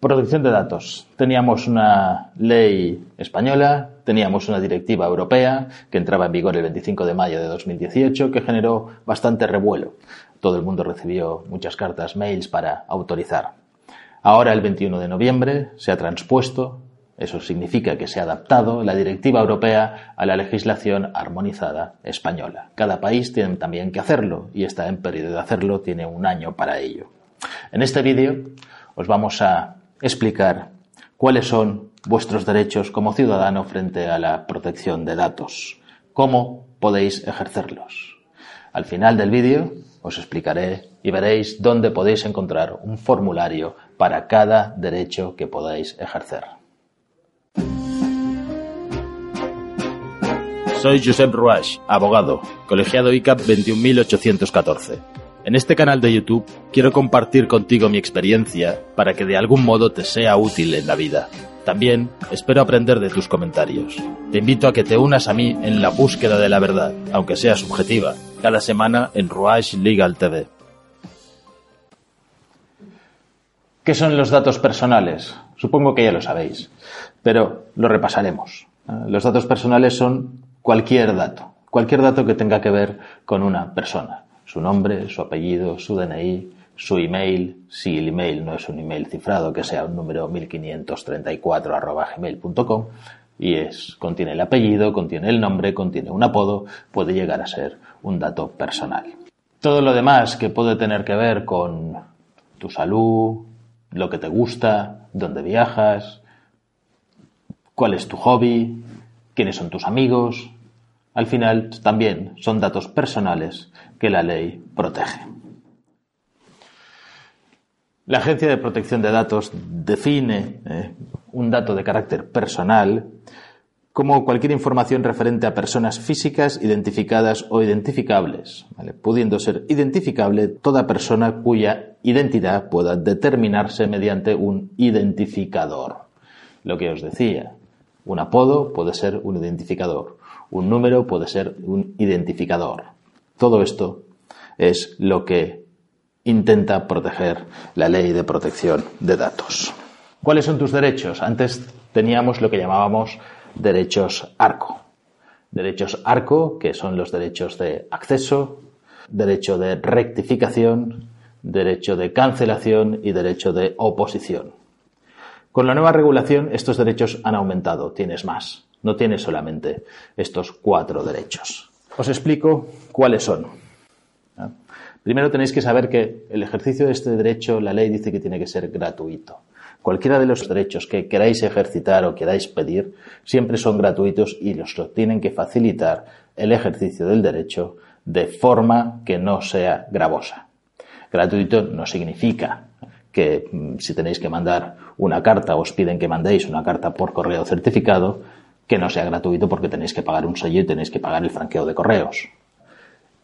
Protección de datos. Teníamos una ley española, teníamos una directiva europea que entraba en vigor el 25 de mayo de 2018 que generó bastante revuelo. Todo el mundo recibió muchas cartas, mails para autorizar. Ahora, el 21 de noviembre, se ha transpuesto, eso significa que se ha adaptado la directiva europea a la legislación armonizada española. Cada país tiene también que hacerlo y está en periodo de hacerlo, tiene un año para ello. En este vídeo os vamos a explicar cuáles son vuestros derechos como ciudadano frente a la protección de datos, cómo podéis ejercerlos. Al final del vídeo os explicaré y veréis dónde podéis encontrar un formulario para cada derecho que podáis ejercer. Soy Josep Ruach, abogado, colegiado ICAP 21814. En este canal de YouTube quiero compartir contigo mi experiencia para que de algún modo te sea útil en la vida. También espero aprender de tus comentarios. Te invito a que te unas a mí en la búsqueda de la verdad, aunque sea subjetiva, cada semana en Ruach Legal TV. ¿Qué son los datos personales? Supongo que ya lo sabéis, pero lo repasaremos. Los datos personales son cualquier dato, cualquier dato que tenga que ver con una persona su nombre, su apellido, su DNI, su email, si el email no es un email cifrado, que sea un número 1534 gmail.com y es, contiene el apellido, contiene el nombre, contiene un apodo, puede llegar a ser un dato personal. Todo lo demás que puede tener que ver con tu salud, lo que te gusta, dónde viajas, cuál es tu hobby, quiénes son tus amigos, al final también son datos personales que la ley protege. La Agencia de Protección de Datos define eh, un dato de carácter personal como cualquier información referente a personas físicas identificadas o identificables, pudiendo ser identificable toda persona cuya identidad pueda determinarse mediante un identificador. Lo que os decía, un apodo puede ser un identificador, un número puede ser un identificador. Todo esto es lo que intenta proteger la ley de protección de datos. ¿Cuáles son tus derechos? Antes teníamos lo que llamábamos derechos ARCO. Derechos ARCO, que son los derechos de acceso, derecho de rectificación, derecho de cancelación y derecho de oposición. Con la nueva regulación estos derechos han aumentado, tienes más. No tienes solamente estos cuatro derechos. Os explico cuáles son. Primero tenéis que saber que el ejercicio de este derecho, la ley dice que tiene que ser gratuito. Cualquiera de los derechos que queráis ejercitar o queráis pedir siempre son gratuitos y los lo tienen que facilitar el ejercicio del derecho de forma que no sea gravosa. Gratuito no significa que mm, si tenéis que mandar una carta, os piden que mandéis una carta por correo certificado, que no sea gratuito porque tenéis que pagar un sello y tenéis que pagar el franqueo de correos.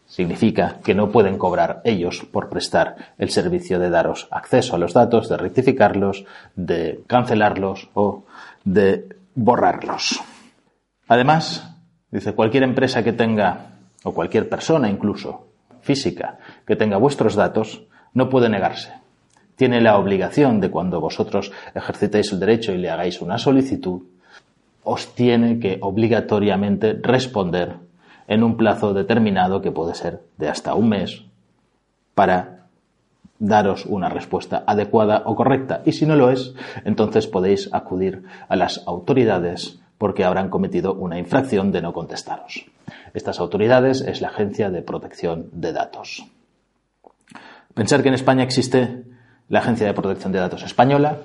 Significa que no pueden cobrar ellos por prestar el servicio de daros acceso a los datos, de rectificarlos, de cancelarlos o de borrarlos. Además, dice, cualquier empresa que tenga, o cualquier persona incluso, física, que tenga vuestros datos, no puede negarse. Tiene la obligación de cuando vosotros ejercitéis el derecho y le hagáis una solicitud, os tiene que obligatoriamente responder en un plazo determinado que puede ser de hasta un mes para daros una respuesta adecuada o correcta. Y si no lo es, entonces podéis acudir a las autoridades porque habrán cometido una infracción de no contestaros. Estas autoridades es la Agencia de Protección de Datos. Pensar que en España existe la Agencia de Protección de Datos Española,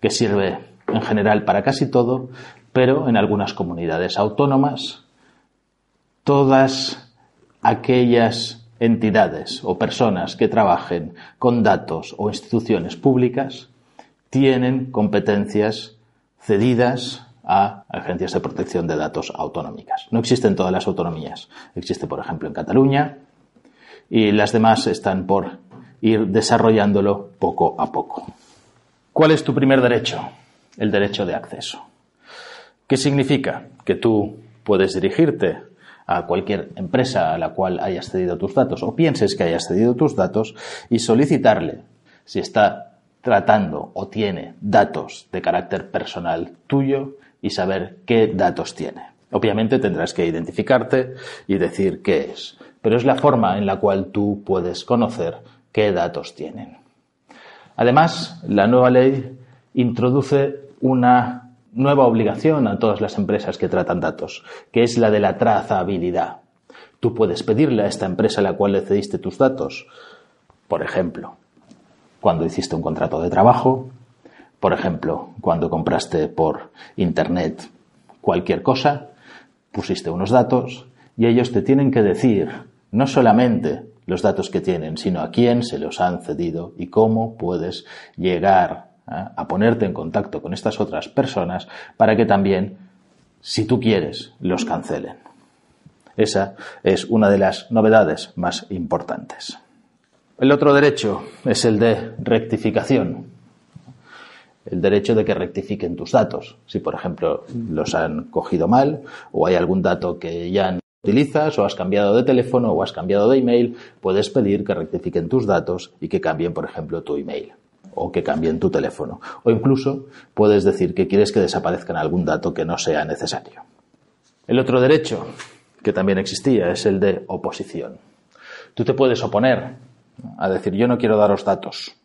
que sirve en general para casi todo, pero en algunas comunidades autónomas todas aquellas entidades o personas que trabajen con datos o instituciones públicas tienen competencias cedidas a agencias de protección de datos autonómicas. No existen todas las autonomías. Existe, por ejemplo, en Cataluña y las demás están por ir desarrollándolo poco a poco. ¿Cuál es tu primer derecho? El derecho de acceso. ¿Qué significa? Que tú puedes dirigirte a cualquier empresa a la cual hayas cedido tus datos o pienses que hayas cedido tus datos y solicitarle si está tratando o tiene datos de carácter personal tuyo y saber qué datos tiene. Obviamente tendrás que identificarte y decir qué es, pero es la forma en la cual tú puedes conocer qué datos tienen. Además, la nueva ley introduce una nueva obligación a todas las empresas que tratan datos, que es la de la trazabilidad. Tú puedes pedirle a esta empresa a la cual le cediste tus datos, por ejemplo, cuando hiciste un contrato de trabajo, por ejemplo, cuando compraste por Internet cualquier cosa, pusiste unos datos y ellos te tienen que decir no solamente los datos que tienen, sino a quién se los han cedido y cómo puedes llegar a ponerte en contacto con estas otras personas para que también, si tú quieres, los cancelen. Esa es una de las novedades más importantes. El otro derecho es el de rectificación. El derecho de que rectifiquen tus datos. Si, por ejemplo, los han cogido mal o hay algún dato que ya no utilizas o has cambiado de teléfono o has cambiado de email, puedes pedir que rectifiquen tus datos y que cambien, por ejemplo, tu email o que cambien tu teléfono. O incluso puedes decir que quieres que desaparezcan algún dato que no sea necesario. El otro derecho que también existía es el de oposición. Tú te puedes oponer a decir yo no quiero daros datos.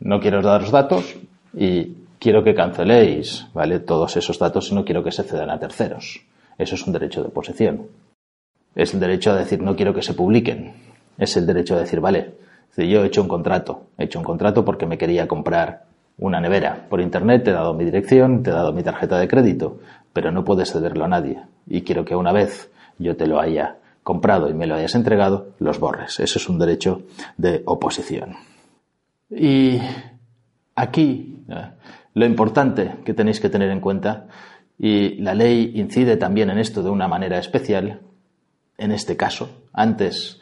No quiero daros datos y quiero que canceléis, ¿vale? Todos esos datos y no quiero que se cedan a terceros. Eso es un derecho de oposición. Es el derecho a decir no quiero que se publiquen. Es el derecho a decir, vale, yo he hecho un contrato, he hecho un contrato porque me quería comprar una nevera por internet, te he dado mi dirección, te he dado mi tarjeta de crédito, pero no puedes cederlo a nadie. Y quiero que una vez yo te lo haya comprado y me lo hayas entregado, los borres. Eso es un derecho de oposición. Y aquí eh, lo importante que tenéis que tener en cuenta, y la ley incide también en esto de una manera especial, en este caso, antes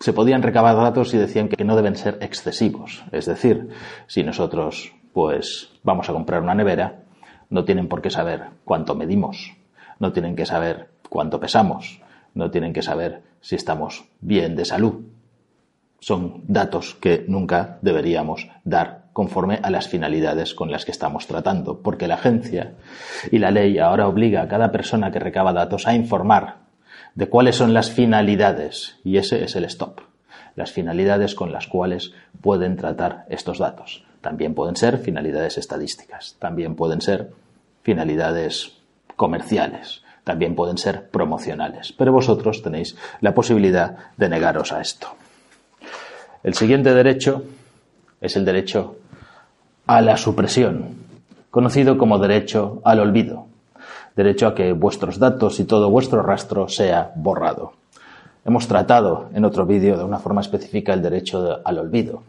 se podían recabar datos y decían que no deben ser excesivos. Es decir, si nosotros pues vamos a comprar una nevera, no tienen por qué saber cuánto medimos, no tienen que saber cuánto pesamos, no tienen que saber si estamos bien de salud. Son datos que nunca deberíamos dar conforme a las finalidades con las que estamos tratando, porque la agencia y la ley ahora obliga a cada persona que recaba datos a informar de cuáles son las finalidades y ese es el stop, las finalidades con las cuales pueden tratar estos datos. También pueden ser finalidades estadísticas, también pueden ser finalidades comerciales, también pueden ser promocionales, pero vosotros tenéis la posibilidad de negaros a esto. El siguiente derecho es el derecho a la supresión, conocido como derecho al olvido derecho a que vuestros datos y todo vuestro rastro sea borrado. Hemos tratado en otro vídeo de una forma específica el derecho al olvido.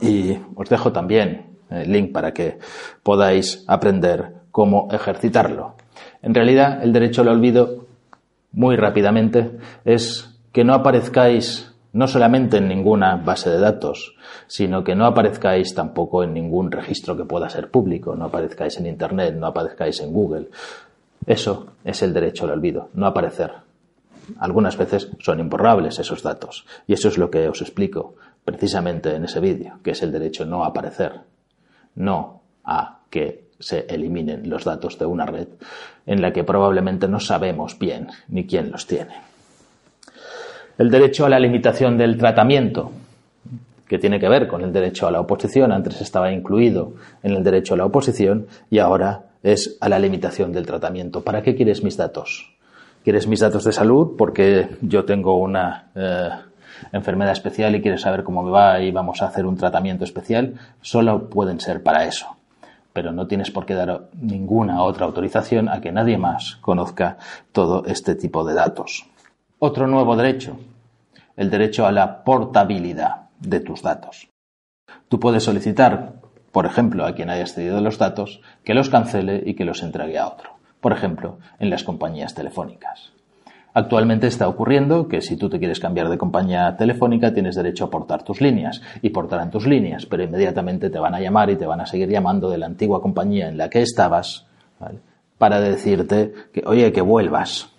Y os dejo también el link para que podáis aprender cómo ejercitarlo. En realidad, el derecho al olvido, muy rápidamente, es que no aparezcáis no solamente en ninguna base de datos, sino que no aparezcáis tampoco en ningún registro que pueda ser público, no aparezcáis en Internet, no aparezcáis en Google. Eso es el derecho al olvido, no aparecer. Algunas veces son imborrables esos datos, y eso es lo que os explico precisamente en ese vídeo, que es el derecho no aparecer, no a que se eliminen los datos de una red en la que probablemente no sabemos bien ni quién los tiene el derecho a la limitación del tratamiento, que tiene que ver con el derecho a la oposición, antes estaba incluido en el derecho a la oposición y ahora es a la limitación del tratamiento. ¿Para qué quieres mis datos? ¿Quieres mis datos de salud porque yo tengo una eh, enfermedad especial y quieres saber cómo me va y vamos a hacer un tratamiento especial? Solo pueden ser para eso. Pero no tienes por qué dar ninguna otra autorización a que nadie más conozca todo este tipo de datos. Otro nuevo derecho el derecho a la portabilidad de tus datos. Tú puedes solicitar, por ejemplo, a quien haya cedido los datos, que los cancele y que los entregue a otro. Por ejemplo, en las compañías telefónicas. Actualmente está ocurriendo que si tú te quieres cambiar de compañía telefónica tienes derecho a portar tus líneas y portarán tus líneas, pero inmediatamente te van a llamar y te van a seguir llamando de la antigua compañía en la que estabas para decirte que, oye, que vuelvas.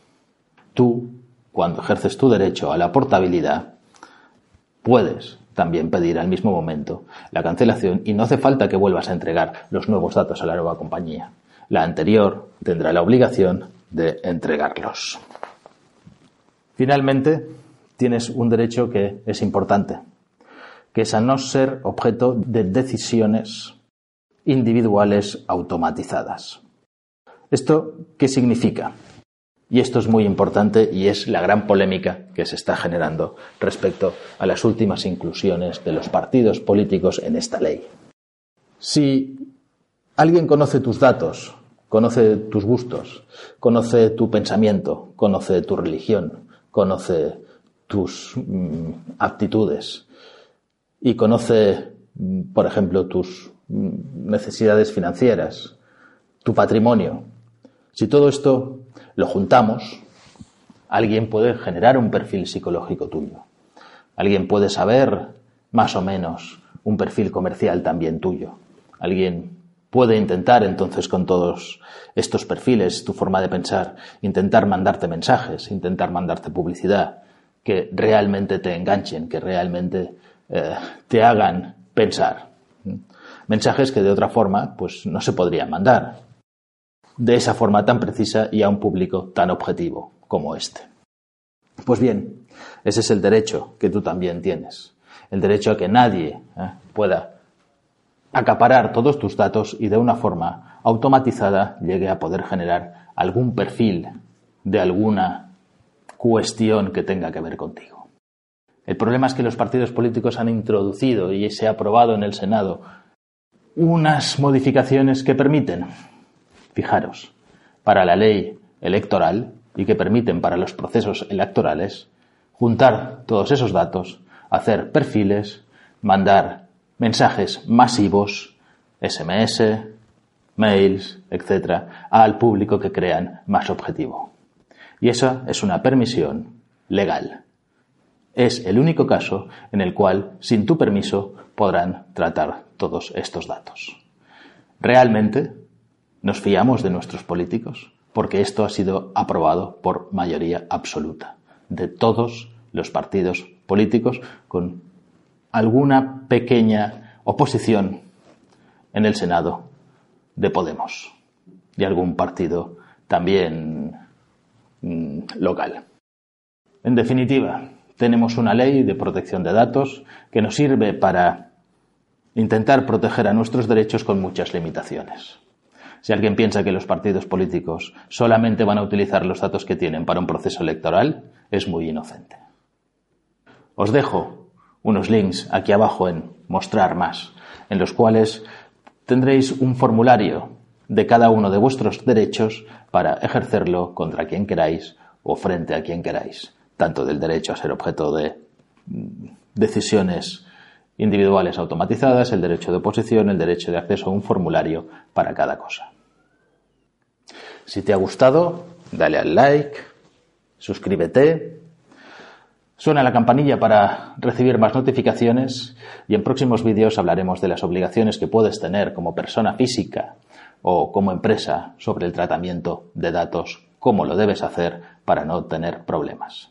Tú, cuando ejerces tu derecho a la portabilidad, puedes también pedir al mismo momento la cancelación y no hace falta que vuelvas a entregar los nuevos datos a la nueva compañía. La anterior tendrá la obligación de entregarlos. Finalmente, tienes un derecho que es importante, que es a no ser objeto de decisiones individuales automatizadas. ¿Esto qué significa? Y esto es muy importante y es la gran polémica que se está generando respecto a las últimas inclusiones de los partidos políticos en esta ley. Si alguien conoce tus datos, conoce tus gustos, conoce tu pensamiento, conoce tu religión, conoce tus mm, aptitudes y conoce, mm, por ejemplo, tus mm, necesidades financieras, tu patrimonio. Si todo esto lo juntamos, alguien puede generar un perfil psicológico tuyo. Alguien puede saber más o menos un perfil comercial también tuyo. Alguien puede intentar entonces con todos estos perfiles, tu forma de pensar, intentar mandarte mensajes, intentar mandarte publicidad que realmente te enganchen, que realmente eh, te hagan pensar. Mensajes que de otra forma pues no se podrían mandar de esa forma tan precisa y a un público tan objetivo como este. Pues bien, ese es el derecho que tú también tienes. El derecho a que nadie eh, pueda acaparar todos tus datos y de una forma automatizada llegue a poder generar algún perfil de alguna cuestión que tenga que ver contigo. El problema es que los partidos políticos han introducido y se ha aprobado en el Senado unas modificaciones que permiten, fijaros, para la ley electoral y que permiten para los procesos electorales juntar todos esos datos, hacer perfiles, mandar mensajes masivos, SMS, mails, etc., al público que crean más objetivo. Y esa es una permisión legal. Es el único caso en el cual, sin tu permiso, podrán tratar todos estos datos. ¿Realmente nos fiamos de nuestros políticos? Porque esto ha sido aprobado por mayoría absoluta de todos los partidos políticos con alguna pequeña oposición en el Senado de Podemos y algún partido también mm, local. En definitiva, tenemos una ley de protección de datos que nos sirve para intentar proteger a nuestros derechos con muchas limitaciones. Si alguien piensa que los partidos políticos solamente van a utilizar los datos que tienen para un proceso electoral, es muy inocente. Os dejo unos links aquí abajo en mostrar más, en los cuales tendréis un formulario de cada uno de vuestros derechos para ejercerlo contra quien queráis o frente a quien queráis, tanto del derecho a ser objeto de mm, decisiones individuales automatizadas, el derecho de oposición, el derecho de acceso a un formulario para cada cosa. Si te ha gustado, dale al like, suscríbete Suena la campanilla para recibir más notificaciones y en próximos vídeos hablaremos de las obligaciones que puedes tener como persona física o como empresa sobre el tratamiento de datos, cómo lo debes hacer para no tener problemas.